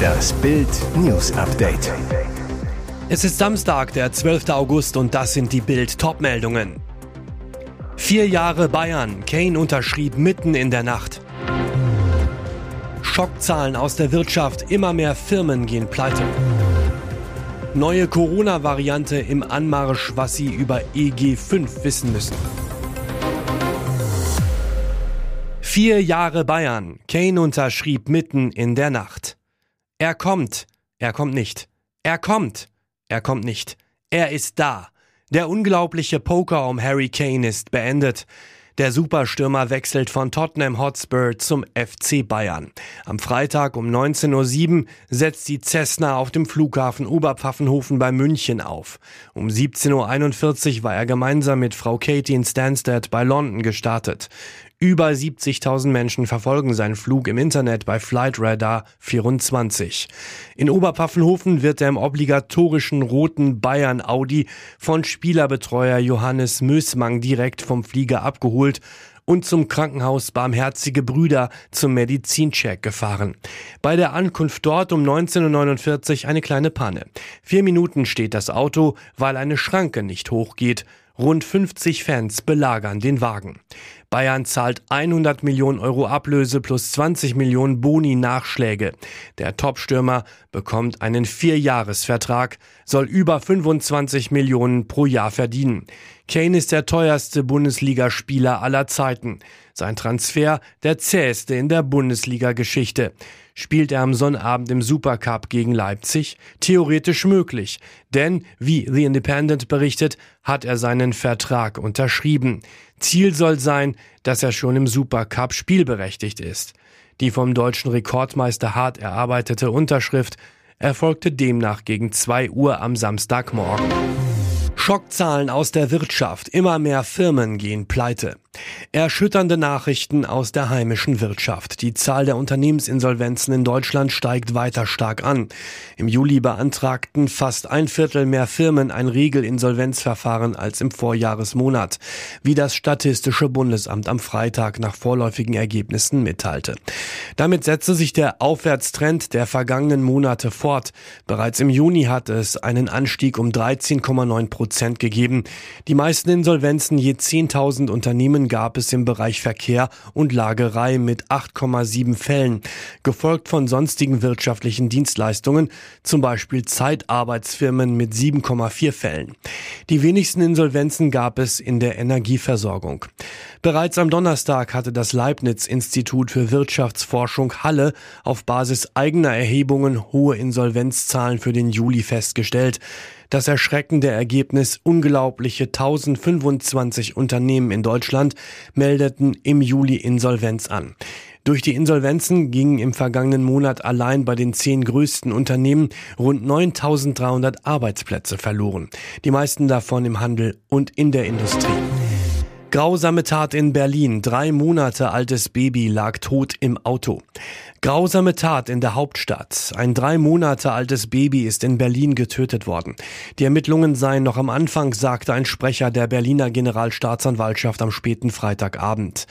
Das Bild News Update. Es ist Samstag, der 12. August und das sind die Bild Topmeldungen. Vier Jahre Bayern. Kane unterschrieb mitten in der Nacht. Schockzahlen aus der Wirtschaft. Immer mehr Firmen gehen pleite. Neue Corona-Variante im Anmarsch, was Sie über EG5 wissen müssen. Vier Jahre Bayern. Kane unterschrieb mitten in der Nacht. Er kommt. Er kommt nicht. Er kommt. Er kommt nicht. Er ist da. Der unglaubliche Poker um Harry Kane ist beendet. Der Superstürmer wechselt von Tottenham Hotspur zum FC Bayern. Am Freitag um 19.07 Uhr setzt die Cessna auf dem Flughafen Oberpfaffenhofen bei München auf. Um 17.41 Uhr war er gemeinsam mit Frau Katie in Stansted bei London gestartet. Über 70.000 Menschen verfolgen seinen Flug im Internet bei Flightradar 24. In Oberpfaffenhofen wird er im obligatorischen roten Bayern Audi von Spielerbetreuer Johannes Mösmang direkt vom Flieger abgeholt und zum Krankenhaus Barmherzige Brüder zum Medizincheck gefahren. Bei der Ankunft dort um 19.49 Uhr eine kleine Panne. Vier Minuten steht das Auto, weil eine Schranke nicht hochgeht. Rund 50 Fans belagern den Wagen. Bayern zahlt 100 Millionen Euro Ablöse plus 20 Millionen Boni-Nachschläge. Der Topstürmer bekommt einen Vierjahresvertrag, soll über 25 Millionen pro Jahr verdienen. Kane ist der teuerste Bundesligaspieler aller Zeiten. Sein Transfer der zäheste in der Bundesliga-Geschichte. Spielt er am Sonnabend im Supercup gegen Leipzig? Theoretisch möglich. Denn, wie The Independent berichtet, hat er seinen Vertrag unterschrieben. Ziel soll sein, dass er schon im Supercup spielberechtigt ist. Die vom deutschen Rekordmeister hart erarbeitete Unterschrift erfolgte demnach gegen zwei Uhr am Samstagmorgen. Schockzahlen aus der Wirtschaft. Immer mehr Firmen gehen pleite. Erschütternde Nachrichten aus der heimischen Wirtschaft. Die Zahl der Unternehmensinsolvenzen in Deutschland steigt weiter stark an. Im Juli beantragten fast ein Viertel mehr Firmen ein Regelinsolvenzverfahren als im Vorjahresmonat, wie das Statistische Bundesamt am Freitag nach vorläufigen Ergebnissen mitteilte. Damit setzte sich der Aufwärtstrend der vergangenen Monate fort. Bereits im Juni hatte es einen Anstieg um 13,9 Prozent gegeben. Die meisten Insolvenzen je 10.000 Unternehmen Unternehmen gab es im Bereich Verkehr und Lagerei mit 8,7 Fällen, gefolgt von sonstigen wirtschaftlichen Dienstleistungen, zum Beispiel Zeitarbeitsfirmen mit 7,4 Fällen. Die wenigsten Insolvenzen gab es in der Energieversorgung. Bereits am Donnerstag hatte das Leibniz-Institut für Wirtschaftsforschung Halle auf Basis eigener Erhebungen hohe Insolvenzzahlen für den Juli festgestellt. Das erschreckende Ergebnis unglaubliche 1025 Unternehmen in Deutschland meldeten im Juli Insolvenz an. Durch die Insolvenzen gingen im vergangenen Monat allein bei den zehn größten Unternehmen rund 9300 Arbeitsplätze verloren. Die meisten davon im Handel und in der Industrie. Grausame Tat in Berlin. Drei Monate altes Baby lag tot im Auto. Grausame Tat in der Hauptstadt. Ein drei Monate altes Baby ist in Berlin getötet worden. Die Ermittlungen seien noch am Anfang, sagte ein Sprecher der Berliner Generalstaatsanwaltschaft am späten Freitagabend.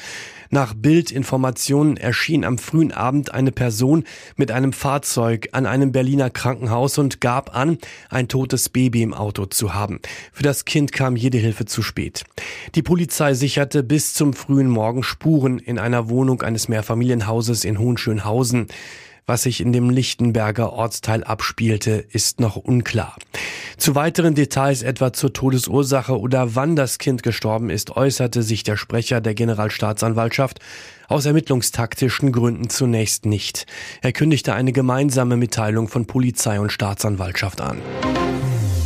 Nach Bildinformationen erschien am frühen Abend eine Person mit einem Fahrzeug an einem Berliner Krankenhaus und gab an, ein totes Baby im Auto zu haben. Für das Kind kam jede Hilfe zu spät. Die Polizei sicherte bis zum frühen Morgen Spuren in einer Wohnung eines Mehrfamilienhauses in Hohenschönhausen. Was sich in dem Lichtenberger Ortsteil abspielte, ist noch unklar. Zu weiteren Details etwa zur Todesursache oder wann das Kind gestorben ist, äußerte sich der Sprecher der Generalstaatsanwaltschaft aus ermittlungstaktischen Gründen zunächst nicht. Er kündigte eine gemeinsame Mitteilung von Polizei und Staatsanwaltschaft an.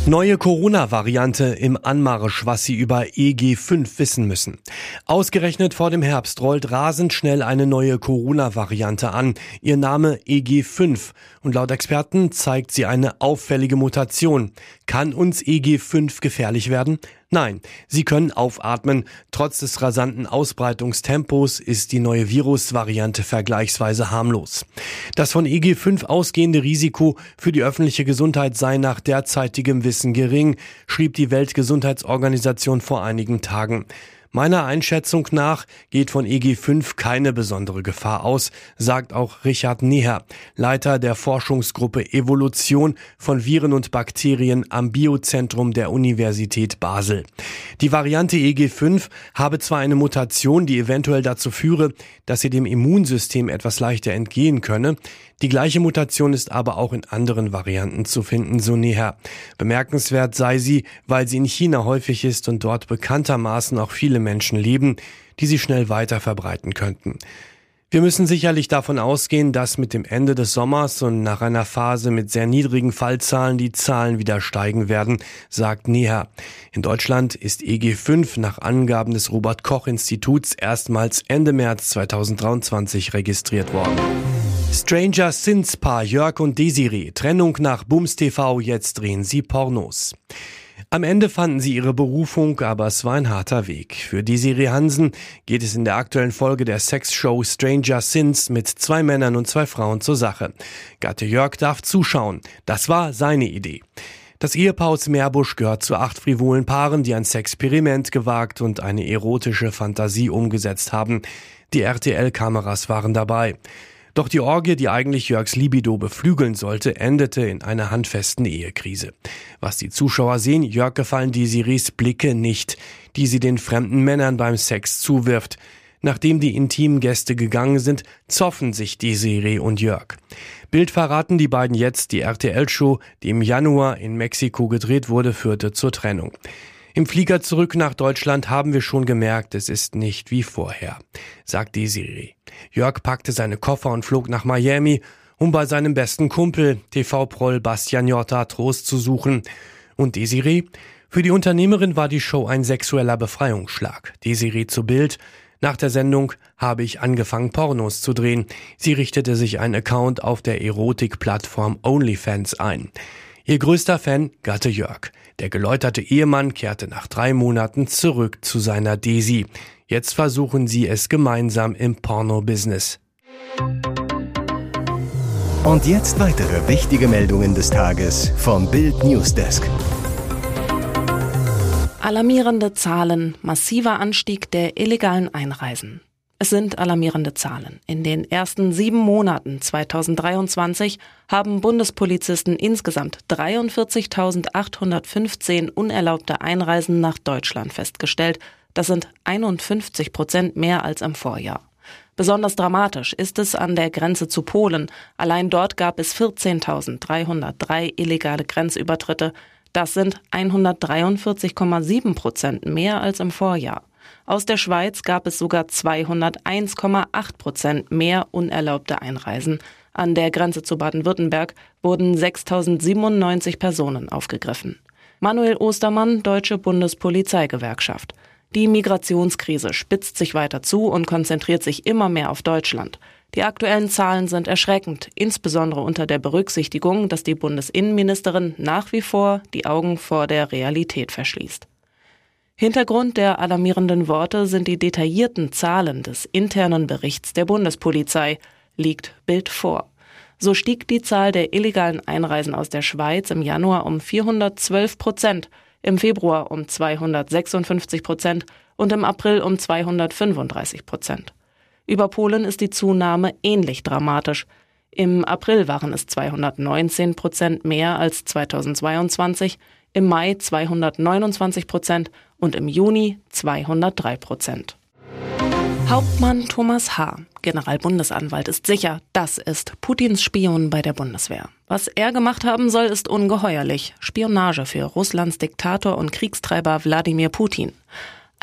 Neue Corona-Variante im Anmarsch, was Sie über EG5 wissen müssen. Ausgerechnet vor dem Herbst rollt rasend schnell eine neue Corona-Variante an. Ihr Name EG5 und laut Experten zeigt sie eine auffällige Mutation. Kann uns EG5 gefährlich werden? Nein, sie können aufatmen. Trotz des rasanten Ausbreitungstempos ist die neue Virusvariante vergleichsweise harmlos. Das von EG5 ausgehende Risiko für die öffentliche Gesundheit sei nach derzeitigem Wissen gering, schrieb die Weltgesundheitsorganisation vor einigen Tagen. Meiner Einschätzung nach geht von EG5 keine besondere Gefahr aus, sagt auch Richard Neher, Leiter der Forschungsgruppe Evolution von Viren und Bakterien am Biozentrum der Universität Basel. Die Variante EG5 habe zwar eine Mutation, die eventuell dazu führe, dass sie dem Immunsystem etwas leichter entgehen könne, die gleiche Mutation ist aber auch in anderen Varianten zu finden, so Neher. Bemerkenswert sei sie, weil sie in China häufig ist und dort bekanntermaßen auch viele Menschen leben, die sie schnell weiter verbreiten könnten. Wir müssen sicherlich davon ausgehen, dass mit dem Ende des Sommers und nach einer Phase mit sehr niedrigen Fallzahlen die Zahlen wieder steigen werden, sagt Neha. In Deutschland ist EG5 nach Angaben des Robert Koch Instituts erstmals Ende März 2023 registriert worden. Stranger Sins Paar Jörg und Desiree, Trennung nach Bums TV, jetzt drehen sie Pornos. Am Ende fanden sie ihre Berufung, aber es war ein harter Weg. Für Desiree Hansen geht es in der aktuellen Folge der Sexshow Stranger Sins mit zwei Männern und zwei Frauen zur Sache. Gatte Jörg darf zuschauen. Das war seine Idee. Das Ehepaar aus Meerbusch gehört zu acht frivolen Paaren, die ein Sexperiment gewagt und eine erotische Fantasie umgesetzt haben. Die RTL-Kameras waren dabei. Doch die Orgie, die eigentlich Jörgs Libido beflügeln sollte, endete in einer handfesten Ehekrise. Was die Zuschauer sehen, Jörg gefallen die Siris Blicke nicht, die sie den fremden Männern beim Sex zuwirft. Nachdem die intimen Gäste gegangen sind, zoffen sich die Serie und Jörg. Bild verraten die beiden jetzt, die RTL-Show, die im Januar in Mexiko gedreht wurde, führte zur Trennung. Im Flieger zurück nach Deutschland haben wir schon gemerkt, es ist nicht wie vorher, sagt Desiree. Jörg packte seine Koffer und flog nach Miami, um bei seinem besten Kumpel, TV-Proll Bastian Jotta, Trost zu suchen. Und Desiree? Für die Unternehmerin war die Show ein sexueller Befreiungsschlag. Desiree zu Bild. Nach der Sendung habe ich angefangen, Pornos zu drehen. Sie richtete sich einen Account auf der Erotik-Plattform OnlyFans ein. Ihr größter Fan, Gatte Jörg. Der geläuterte Ehemann kehrte nach drei Monaten zurück zu seiner Desi. Jetzt versuchen sie es gemeinsam im Porno-Business. Und jetzt weitere wichtige Meldungen des Tages vom Bild Newsdesk. Alarmierende Zahlen, massiver Anstieg der illegalen Einreisen. Es sind alarmierende Zahlen. In den ersten sieben Monaten 2023 haben Bundespolizisten insgesamt 43.815 unerlaubte Einreisen nach Deutschland festgestellt. Das sind 51 Prozent mehr als im Vorjahr. Besonders dramatisch ist es an der Grenze zu Polen. Allein dort gab es 14.303 illegale Grenzübertritte. Das sind 143,7 Prozent mehr als im Vorjahr. Aus der Schweiz gab es sogar 201,8 Prozent mehr unerlaubte Einreisen. An der Grenze zu Baden-Württemberg wurden 6.097 Personen aufgegriffen. Manuel Ostermann, Deutsche Bundespolizeigewerkschaft. Die Migrationskrise spitzt sich weiter zu und konzentriert sich immer mehr auf Deutschland. Die aktuellen Zahlen sind erschreckend, insbesondere unter der Berücksichtigung, dass die Bundesinnenministerin nach wie vor die Augen vor der Realität verschließt. Hintergrund der alarmierenden Worte sind die detaillierten Zahlen des internen Berichts der Bundespolizei, liegt Bild vor. So stieg die Zahl der illegalen Einreisen aus der Schweiz im Januar um 412 Prozent, im Februar um 256 Prozent und im April um 235 Prozent. Über Polen ist die Zunahme ähnlich dramatisch. Im April waren es 219 Prozent mehr als 2022, im Mai 229 Prozent und im Juni 203 Prozent. Hauptmann Thomas H., Generalbundesanwalt, ist sicher, das ist Putins Spion bei der Bundeswehr. Was er gemacht haben soll, ist ungeheuerlich. Spionage für Russlands Diktator und Kriegstreiber Wladimir Putin.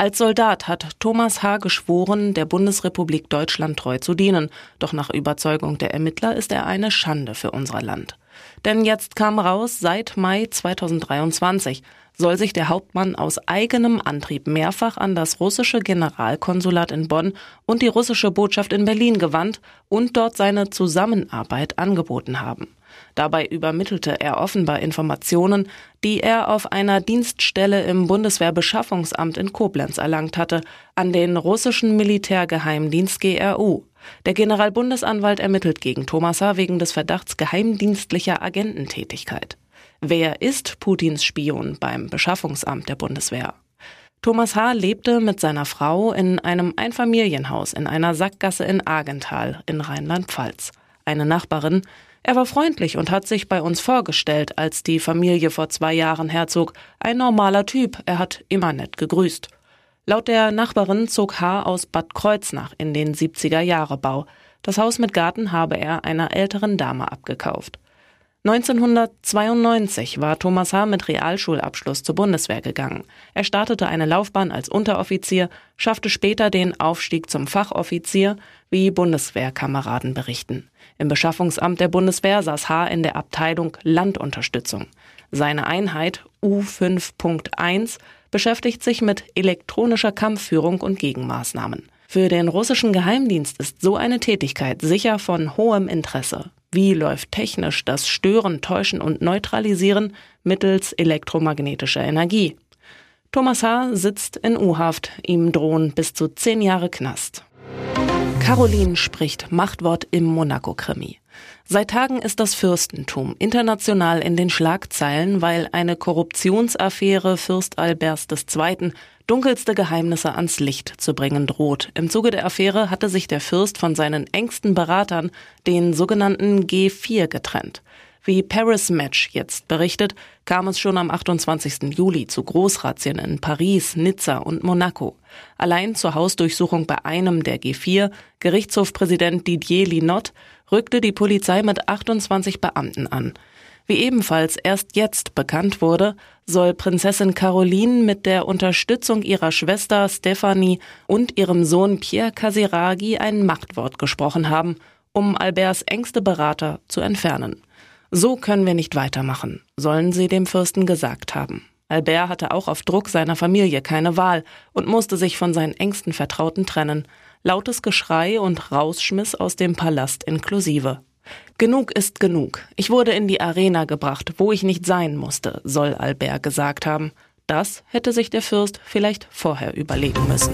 Als Soldat hat Thomas H. geschworen, der Bundesrepublik Deutschland treu zu dienen. Doch nach Überzeugung der Ermittler ist er eine Schande für unser Land. Denn jetzt kam raus, seit Mai 2023 soll sich der Hauptmann aus eigenem Antrieb mehrfach an das russische Generalkonsulat in Bonn und die russische Botschaft in Berlin gewandt und dort seine Zusammenarbeit angeboten haben. Dabei übermittelte er offenbar Informationen, die er auf einer Dienststelle im Bundeswehrbeschaffungsamt in Koblenz erlangt hatte, an den russischen Militärgeheimdienst GRU. Der Generalbundesanwalt ermittelt gegen Thomas H. wegen des Verdachts geheimdienstlicher Agententätigkeit. Wer ist Putins Spion beim Beschaffungsamt der Bundeswehr? Thomas H. lebte mit seiner Frau in einem Einfamilienhaus in einer Sackgasse in Argenthal in Rheinland-Pfalz. Eine Nachbarin, er war freundlich und hat sich bei uns vorgestellt, als die Familie vor zwei Jahren herzog. Ein normaler Typ, er hat immer nett gegrüßt. Laut der Nachbarin zog H. aus Bad Kreuznach in den 70er Jahre Bau. Das Haus mit Garten habe er einer älteren Dame abgekauft. 1992 war Thomas H. mit Realschulabschluss zur Bundeswehr gegangen. Er startete eine Laufbahn als Unteroffizier, schaffte später den Aufstieg zum Fachoffizier, wie Bundeswehrkameraden berichten. Im Beschaffungsamt der Bundeswehr saß H. in der Abteilung Landunterstützung. Seine Einheit U5.1 beschäftigt sich mit elektronischer Kampfführung und Gegenmaßnahmen. Für den russischen Geheimdienst ist so eine Tätigkeit sicher von hohem Interesse. Wie läuft technisch das Stören, Täuschen und Neutralisieren mittels elektromagnetischer Energie? Thomas H. sitzt in U-Haft, ihm drohen bis zu zehn Jahre Knast. Caroline spricht Machtwort im Monaco-Krimi. Seit Tagen ist das Fürstentum international in den Schlagzeilen, weil eine Korruptionsaffäre Fürst Alberts II. dunkelste Geheimnisse ans Licht zu bringen droht. Im Zuge der Affäre hatte sich der Fürst von seinen engsten Beratern, den sogenannten G4, getrennt. Wie Paris Match jetzt berichtet, kam es schon am 28. Juli zu Großrazzien in Paris, Nizza und Monaco. Allein zur Hausdurchsuchung bei einem der G4, Gerichtshofpräsident Didier Linot, rückte die Polizei mit 28 Beamten an. Wie ebenfalls erst jetzt bekannt wurde, soll Prinzessin Caroline mit der Unterstützung ihrer Schwester Stephanie und ihrem Sohn Pierre Casiraghi ein Machtwort gesprochen haben, um Alberts engste Berater zu entfernen. So können wir nicht weitermachen, sollen sie dem Fürsten gesagt haben. Albert hatte auch auf Druck seiner Familie keine Wahl und musste sich von seinen engsten Vertrauten trennen. Lautes Geschrei und Rausschmiss aus dem Palast inklusive. Genug ist genug. Ich wurde in die Arena gebracht, wo ich nicht sein musste, soll Albert gesagt haben. Das hätte sich der Fürst vielleicht vorher überlegen müssen.